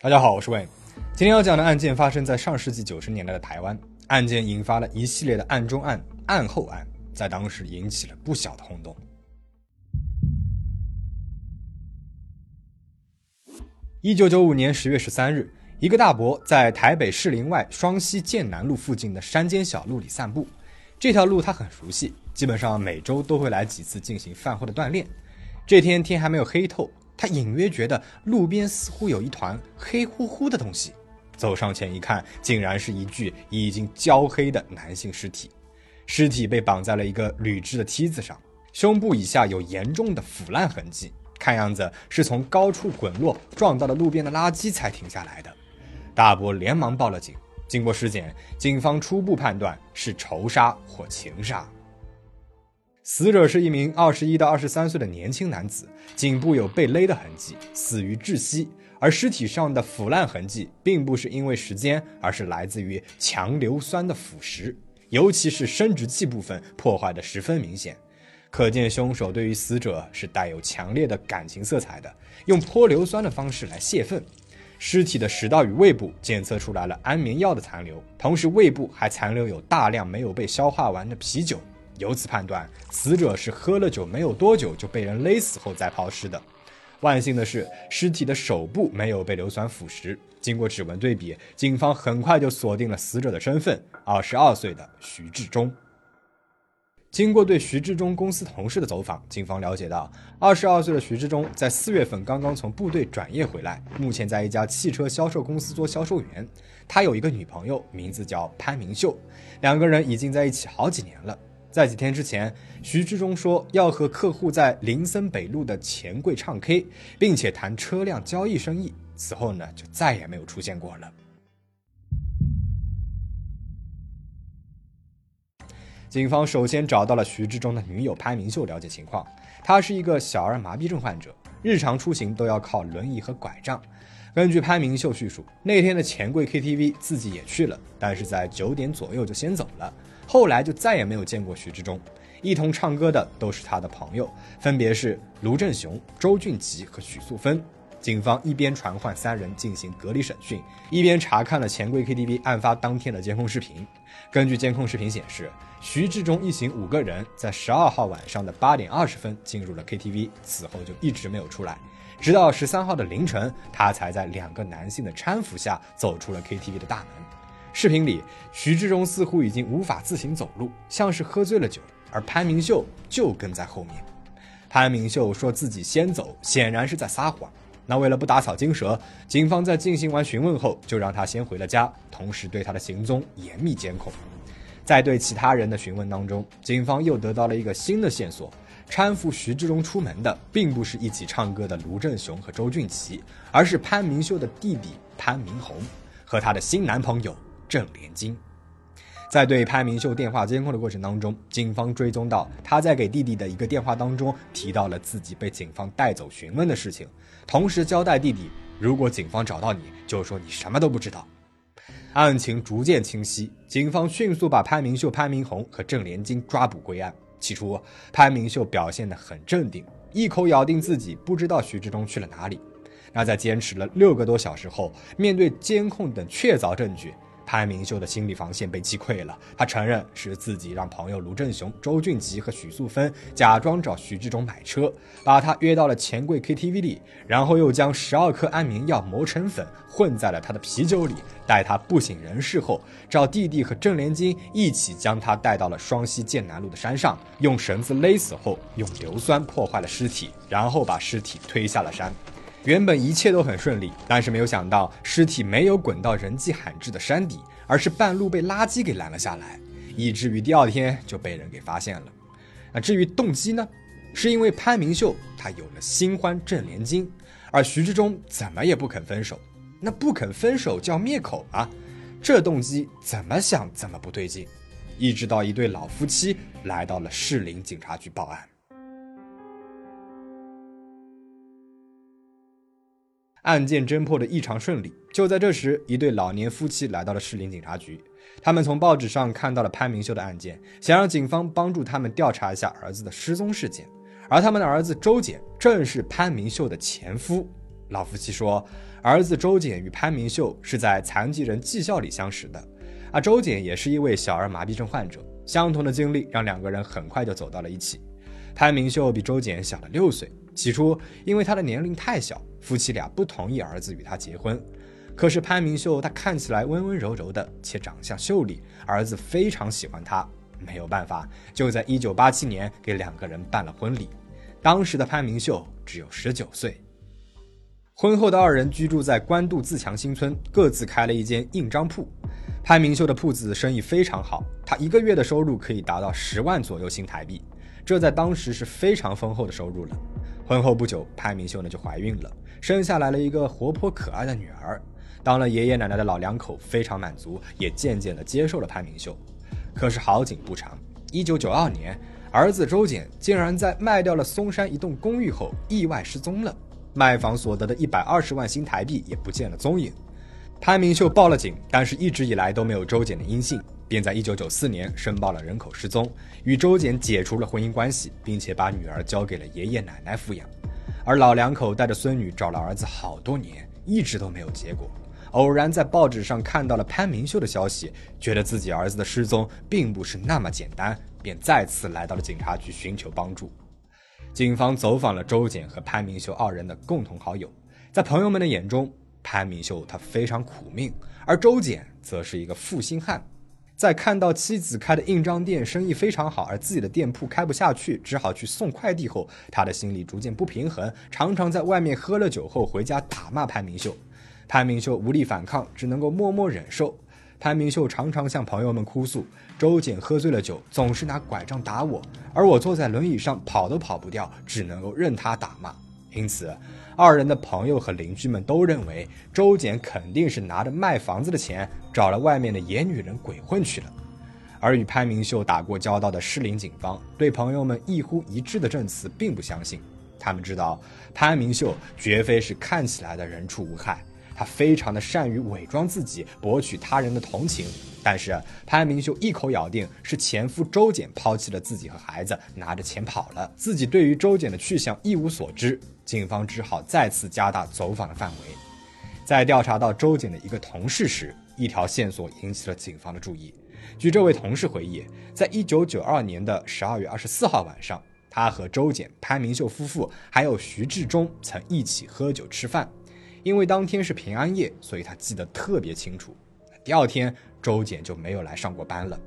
大家好，我是魏。今天要讲的案件发生在上世纪九十年代的台湾，案件引发了一系列的案中案、案后案，在当时引起了不小的轰动。一九九五年十月十三日，一个大伯在台北士林外双溪剑南路附近的山间小路里散步。这条路他很熟悉，基本上每周都会来几次进行饭后的锻炼。这天天还没有黑透。他隐约觉得路边似乎有一团黑乎乎的东西，走上前一看，竟然是一具已经焦黑的男性尸体。尸体被绑在了一个铝制的梯子上，胸部以下有严重的腐烂痕迹，看样子是从高处滚落撞到了路边的垃圾才停下来的。大伯连忙报了警。经过尸检，警方初步判断是仇杀或情杀。死者是一名二十一到二十三岁的年轻男子，颈部有被勒的痕迹，死于窒息。而尸体上的腐烂痕迹并不是因为时间，而是来自于强硫酸的腐蚀，尤其是生殖器部分破坏的十分明显。可见凶手对于死者是带有强烈的感情色彩的，用泼硫酸的方式来泄愤。尸体的食道与胃部检测出来了安眠药的残留，同时胃部还残留有大量没有被消化完的啤酒。由此判断，死者是喝了酒没有多久就被人勒死后再抛尸的。万幸的是，尸体的手部没有被硫酸腐蚀。经过指纹对比，警方很快就锁定了死者的身份：二十二岁的徐志忠。经过对徐志忠公司同事的走访，警方了解到，二十二岁的徐志忠在四月份刚刚从部队转业回来，目前在一家汽车销售公司做销售员。他有一个女朋友，名字叫潘明秀，两个人已经在一起好几年了。在几天之前，徐志忠说要和客户在林森北路的钱柜唱 K，并且谈车辆交易生意。此后呢，就再也没有出现过了。警方首先找到了徐志忠的女友潘明秀，了解情况。她是一个小儿麻痹症患者，日常出行都要靠轮椅和拐杖。根据潘明秀叙述，那天的钱柜 KTV 自己也去了，但是在九点左右就先走了。后来就再也没有见过徐志忠，一同唱歌的都是他的朋友，分别是卢正雄、周俊吉和许素芬。警方一边传唤三人进行隔离审讯，一边查看了钱柜 KTV 案发当天的监控视频。根据监控视频显示，徐志忠一行五个人在十二号晚上的八点二十分进入了 KTV，此后就一直没有出来，直到十三号的凌晨，他才在两个男性的搀扶下走出了 KTV 的大门。视频里，徐志忠似乎已经无法自行走路，像是喝醉了酒，而潘明秀就跟在后面。潘明秀说自己先走，显然是在撒谎。那为了不打草惊蛇，警方在进行完询问后，就让他先回了家，同时对他的行踪严密监控。在对其他人的询问当中，警方又得到了一个新的线索：搀扶徐志忠出门的，并不是一起唱歌的卢正雄和周俊奇，而是潘明秀的弟弟潘明宏和他的新男朋友。郑连金，在对潘明秀电话监控的过程当中，警方追踪到他在给弟弟的一个电话当中提到了自己被警方带走询问的事情，同时交代弟弟，如果警方找到你，就说你什么都不知道。案情逐渐清晰，警方迅速把潘明秀、潘明宏和郑连金抓捕归案。起初，潘明秀表现得很镇定，一口咬定自己不知道徐志忠去了哪里。那在坚持了六个多小时后，面对监控等确凿证据。潘明秀的心理防线被击溃了，他承认是自己让朋友卢正雄、周俊吉和许素芬假装找徐志忠买车，把他约到了钱柜 KTV 里，然后又将十二颗安眠药磨成粉混在了他的啤酒里，待他不省人事后，找弟弟和郑连金一起将他带到了双溪剑南路的山上，用绳子勒死后，用硫酸破坏了尸体，然后把尸体推下了山。原本一切都很顺利，但是没有想到尸体没有滚到人迹罕至的山底，而是半路被垃圾给拦了下来，以至于第二天就被人给发现了。那至于动机呢？是因为潘明秀他有了新欢郑连金，而徐志忠怎么也不肯分手，那不肯分手叫灭口啊？这动机怎么想怎么不对劲。一直到一对老夫妻来到了士林警察局报案。案件侦破的异常顺利。就在这时，一对老年夫妻来到了士林警察局。他们从报纸上看到了潘明秀的案件，想让警方帮助他们调查一下儿子的失踪事件。而他们的儿子周简正是潘明秀的前夫。老夫妻说，儿子周简与潘明秀是在残疾人技校里相识的，而周简也是一位小儿麻痹症患者，相同的经历让两个人很快就走到了一起。潘明秀比周简小了六岁，起初因为他的年龄太小，夫妻俩不同意儿子与他结婚。可是潘明秀他看起来温温柔柔的，且长相秀丽，儿子非常喜欢他，没有办法，就在一九八七年给两个人办了婚礼。当时的潘明秀只有十九岁。婚后的二人居住在官渡自强新村，各自开了一间印章铺。潘明秀的铺子生意非常好，他一个月的收入可以达到十万左右新台币，这在当时是非常丰厚的收入了。婚后不久，潘明秀呢就怀孕了，生下来了一个活泼可爱的女儿。当了爷爷奶奶的老两口非常满足，也渐渐地接受了潘明秀。可是好景不长，一九九二年，儿子周简竟然在卖掉了松山一栋公寓后意外失踪了。卖房所得的一百二十万新台币也不见了踪影，潘明秀报了警，但是一直以来都没有周简的音信，便在一九九四年申报了人口失踪，与周简解除了婚姻关系，并且把女儿交给了爷爷奶奶抚养。而老两口带着孙女找了儿子好多年，一直都没有结果。偶然在报纸上看到了潘明秀的消息，觉得自己儿子的失踪并不是那么简单，便再次来到了警察局寻求帮助。警方走访了周简和潘明秀二人的共同好友，在朋友们的眼中，潘明秀他非常苦命，而周简则是一个负心汉。在看到妻子开的印章店生意非常好，而自己的店铺开不下去，只好去送快递后，他的心里逐渐不平衡，常常在外面喝了酒后回家打骂潘明秀。潘明秀无力反抗，只能够默默忍受。潘明秀常常向朋友们哭诉：“周简喝醉了酒，总是拿拐杖打我，而我坐在轮椅上跑都跑不掉，只能够任他打骂。”因此，二人的朋友和邻居们都认为周简肯定是拿着卖房子的钱找了外面的野女人鬼混去了。而与潘明秀打过交道的士林警方对朋友们一呼一致的证词并不相信，他们知道潘明秀绝非是看起来的人畜无害。他非常的善于伪装自己，博取他人的同情。但是潘明秀一口咬定是前夫周简抛弃了自己和孩子，拿着钱跑了，自己对于周简的去向一无所知。警方只好再次加大走访的范围。在调查到周简的一个同事时，一条线索引起了警方的注意。据这位同事回忆，在一九九二年的十二月二十四号晚上，他和周简、潘明秀夫妇还有徐志忠曾一起喝酒吃饭。因为当天是平安夜，所以他记得特别清楚。第二天，周简就没有来上过班了。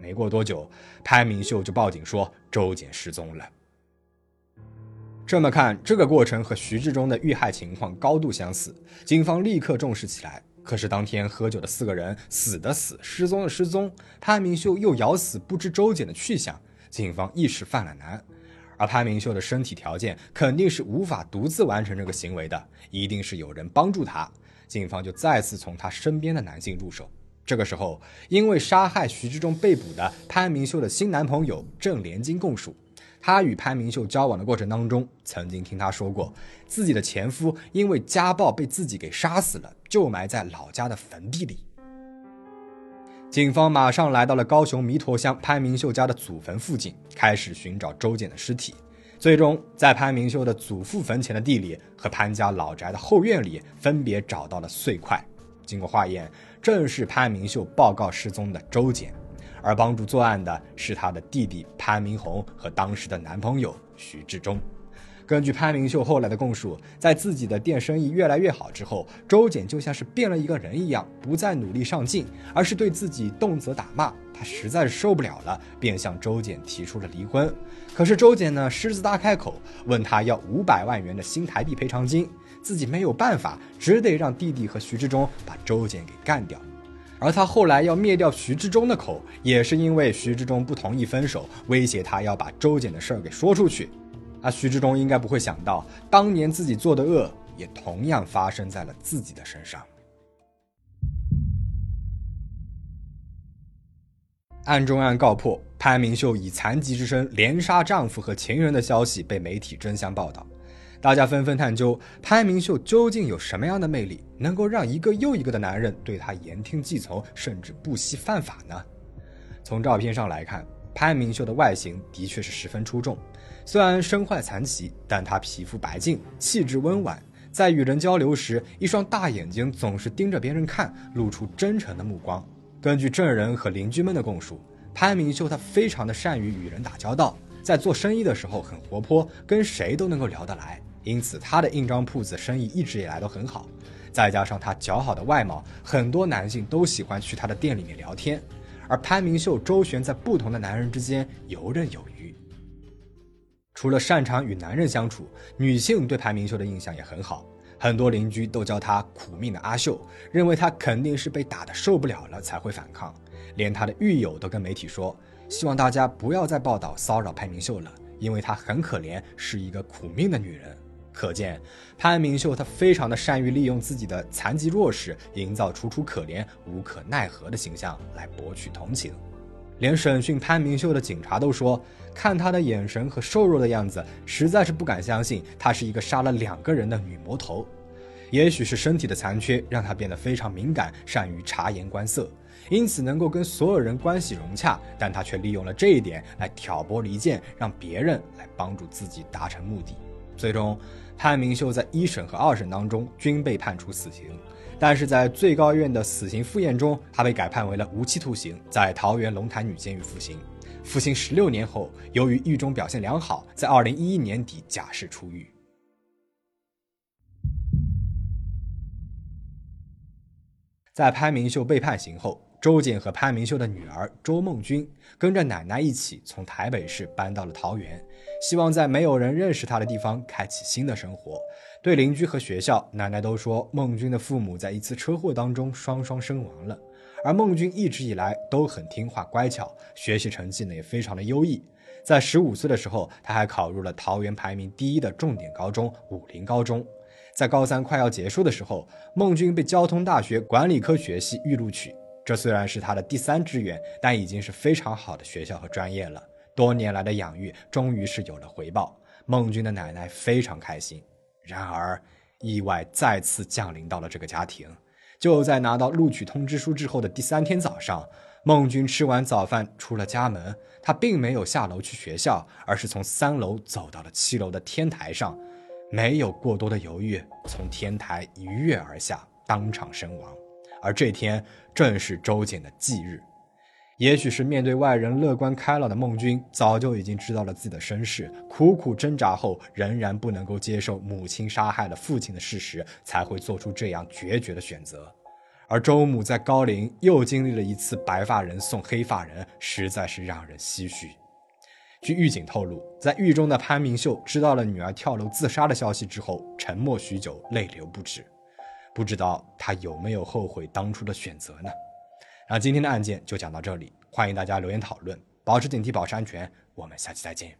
没过多久，潘明秀就报警说周简失踪了。这么看，这个过程和徐志忠的遇害情况高度相似，警方立刻重视起来。可是当天喝酒的四个人死的死，失踪的失踪，潘明秀又咬死不知周简的去向，警方一时犯了难。而潘明秀的身体条件肯定是无法独自完成这个行为的，一定是有人帮助他。警方就再次从他身边的男性入手。这个时候，因为杀害徐志忠被捕的潘明秀的新男朋友郑连金供述，他与潘明秀交往的过程当中，曾经听他说过，自己的前夫因为家暴被自己给杀死了，就埋在老家的坟地里。警方马上来到了高雄弥陀乡潘明秀家的祖坟附近，开始寻找周简的尸体。最终，在潘明秀的祖父坟前的地里和潘家老宅的后院里，分别找到了碎块。经过化验，正是潘明秀报告失踪的周简，而帮助作案的是他的弟弟潘明宏和当时的男朋友徐志忠。根据潘明秀后来的供述，在自己的店生意越来越好之后，周简就像是变了一个人一样，不再努力上进，而是对自己动辄打骂。他实在是受不了了，便向周简提出了离婚。可是周简呢，狮子大开口，问他要五百万元的新台币赔偿金，自己没有办法，只得让弟弟和徐志忠把周简给干掉。而他后来要灭掉徐志忠的口，也是因为徐志忠不同意分手，威胁他要把周简的事儿给说出去。而徐志忠应该不会想到，当年自己做的恶也同样发生在了自己的身上。案中案告破，潘明秀以残疾之身连杀丈夫和情人的消息被媒体争相报道，大家纷纷探究潘明秀究竟有什么样的魅力，能够让一个又一个的男人对她言听计从，甚至不惜犯法呢？从照片上来看，潘明秀的外形的确是十分出众。虽然身患残疾，但她皮肤白净，气质温婉，在与人交流时，一双大眼睛总是盯着别人看，露出真诚的目光。根据证人和邻居们的供述，潘明秀他非常的善于与人打交道，在做生意的时候很活泼，跟谁都能够聊得来，因此他的印章铺子生意一直以来都很好。再加上他姣好的外貌，很多男性都喜欢去他的店里面聊天。而潘明秀周旋在不同的男人之间，游刃有余。除了擅长与男人相处，女性对潘明秀的印象也很好。很多邻居都叫她“苦命的阿秀”，认为她肯定是被打得受不了了才会反抗。连她的狱友都跟媒体说，希望大家不要再报道骚扰潘明秀了，因为她很可怜，是一个苦命的女人。可见，潘明秀她非常的善于利用自己的残疾弱势，营造楚楚可怜、无可奈何的形象来博取同情。连审讯潘明秀的警察都说，看她的眼神和瘦弱的样子，实在是不敢相信她是一个杀了两个人的女魔头。也许是身体的残缺，让她变得非常敏感，善于察言观色，因此能够跟所有人关系融洽。但她却利用了这一点来挑拨离间，让别人来帮助自己达成目的。最终。潘明秀在一审和二审当中均被判处死刑，但是在最高院的死刑复验中，他被改判为了无期徒刑，在桃园龙潭女监狱服刑。服刑十六年后，由于狱中表现良好，在二零一一年底假释出狱。在潘明秀被判刑后。周瑾和潘明秀的女儿周梦君跟着奶奶一起从台北市搬到了桃园，希望在没有人认识他的地方开启新的生活。对邻居和学校，奶奶都说孟君的父母在一次车祸当中双双身亡了。而孟君一直以来都很听话乖巧，学习成绩呢也非常的优异。在十五岁的时候，他还考入了桃园排名第一的重点高中武林高中。在高三快要结束的时候，孟君被交通大学管理科学系预录取。这虽然是他的第三志愿，但已经是非常好的学校和专业了。多年来的养育终于是有了回报，孟军的奶奶非常开心。然而，意外再次降临到了这个家庭。就在拿到录取通知书之后的第三天早上，孟军吃完早饭出了家门，他并没有下楼去学校，而是从三楼走到了七楼的天台上，没有过多的犹豫，从天台一跃而下，当场身亡。而这天正是周瑾的忌日，也许是面对外人乐观开朗的孟君，早就已经知道了自己的身世，苦苦挣扎后仍然不能够接受母亲杀害了父亲的事实，才会做出这样决绝的选择。而周母在高陵又经历了一次白发人送黑发人，实在是让人唏嘘。据狱警透露，在狱中的潘明秀知道了女儿跳楼自杀的消息之后，沉默许久，泪流不止。不知道他有没有后悔当初的选择呢？那今天的案件就讲到这里，欢迎大家留言讨论，保持警惕，保持安全，我们下期再见。